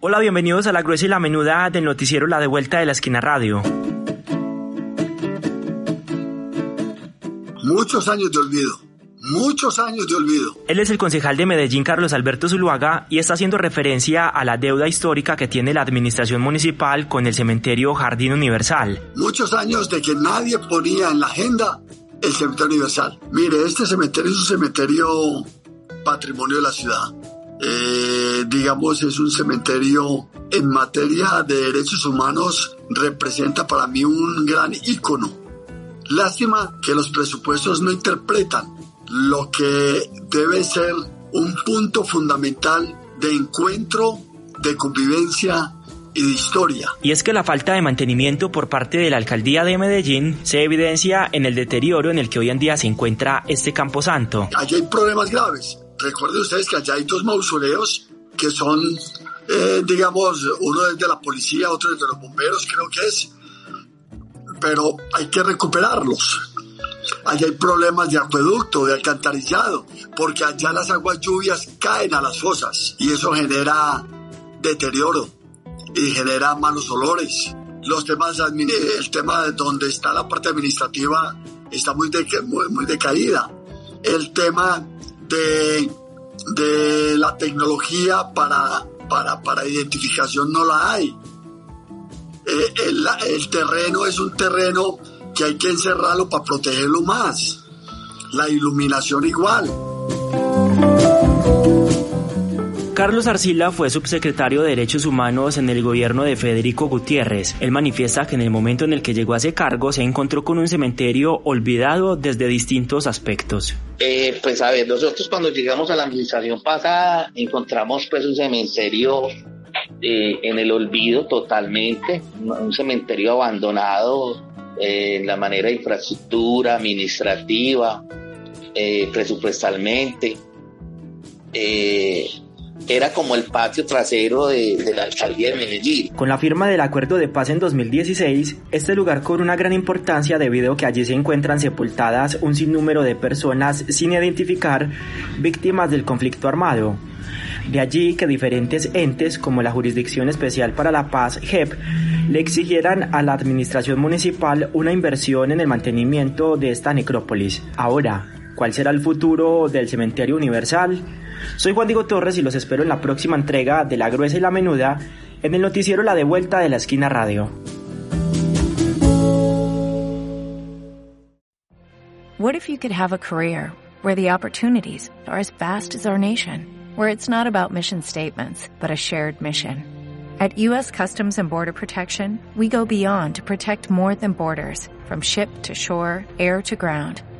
Hola, bienvenidos a la gruesa y la menuda del noticiero La de Vuelta de la Esquina Radio. Muchos años de olvido. Muchos años de olvido. Él es el concejal de Medellín, Carlos Alberto Zuluaga, y está haciendo referencia a la deuda histórica que tiene la administración municipal con el cementerio Jardín Universal. Muchos años de que nadie ponía en la agenda el cementerio universal. Mire, este cementerio es un cementerio patrimonio de la ciudad eh, digamos, es un cementerio en materia de derechos humanos, representa para mí un gran ícono. Lástima que los presupuestos no interpretan lo que debe ser un punto fundamental de encuentro, de convivencia y de historia. Y es que la falta de mantenimiento por parte de la alcaldía de Medellín se evidencia en el deterioro en el que hoy en día se encuentra este camposanto. Allí hay problemas graves Recuerden ustedes que allá hay dos mausoleos que son, eh, digamos, uno es de la policía, otro es de los bomberos, creo que es, pero hay que recuperarlos. Allá hay problemas de acueducto, de alcantarillado, porque allá las aguas lluvias caen a las fosas y eso genera deterioro y genera malos olores. Los temas, el tema de donde está la parte administrativa está muy, muy, muy decaída. El tema de, de la tecnología para, para, para, identificación no la hay. Eh, el, el terreno es un terreno que hay que encerrarlo para protegerlo más. La iluminación igual. Carlos Arcila fue subsecretario de Derechos Humanos en el gobierno de Federico Gutiérrez. Él manifiesta que en el momento en el que llegó a ese cargo se encontró con un cementerio olvidado desde distintos aspectos. Eh, pues a ver, nosotros cuando llegamos a la administración pasada encontramos pues un cementerio eh, en el olvido totalmente, un cementerio abandonado eh, en la manera de infraestructura, administrativa, presupuestalmente era como el patio trasero de, la alcaldía de Medellín. Con la firma del acuerdo de paz en 2016, este lugar cobra una gran importancia debido a que allí se encuentran sepultadas un sinnúmero de personas sin identificar víctimas del conflicto armado. De allí que diferentes entes como la Jurisdicción Especial para la Paz, JEP, le exigieran a la administración municipal una inversión en el mantenimiento de esta necrópolis. Ahora, ¿cuál será el futuro del cementerio universal? Soy Juan Diego Torres y los espero en la próxima entrega de La Gruesa y la Menuda en el noticiero La de Vuelta de la Esquina Radio. What if you could have a career where the opportunities are as vast as our nation, where it's not about mission statements, but a shared mission? At U.S. Customs and Border Protection, we go beyond to protect more than borders, from ship to shore, air to ground